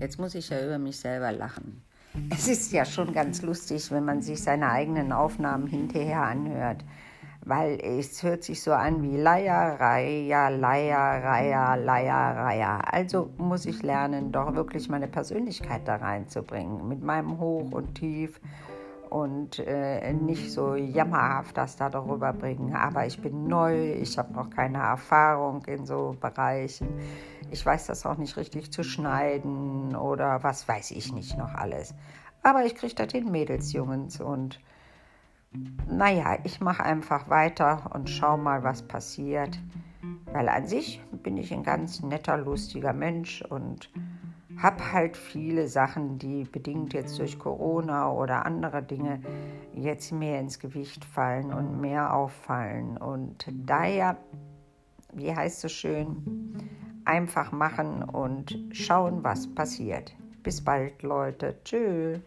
Jetzt muss ich ja über mich selber lachen. Es ist ja schon ganz lustig, wenn man sich seine eigenen Aufnahmen hinterher anhört. Weil es hört sich so an wie Leier, Reier, Leier, Reier, Leier, Reier. Also muss ich lernen, doch wirklich meine Persönlichkeit da reinzubringen. Mit meinem Hoch und Tief und äh, nicht so jammerhaft das da darüber bringen. Aber ich bin neu, ich habe noch keine Erfahrung in so Bereichen. Ich weiß das auch nicht richtig zu schneiden oder was weiß ich nicht noch alles. Aber ich kriege das hin, Mädels, Jungs. Und naja, ich mache einfach weiter und schau mal, was passiert. Weil an sich bin ich ein ganz netter, lustiger Mensch und habe halt viele Sachen, die bedingt jetzt durch Corona oder andere Dinge jetzt mehr ins Gewicht fallen und mehr auffallen. Und daher, wie heißt es schön, einfach machen und schauen, was passiert. Bis bald, Leute. Tschüss.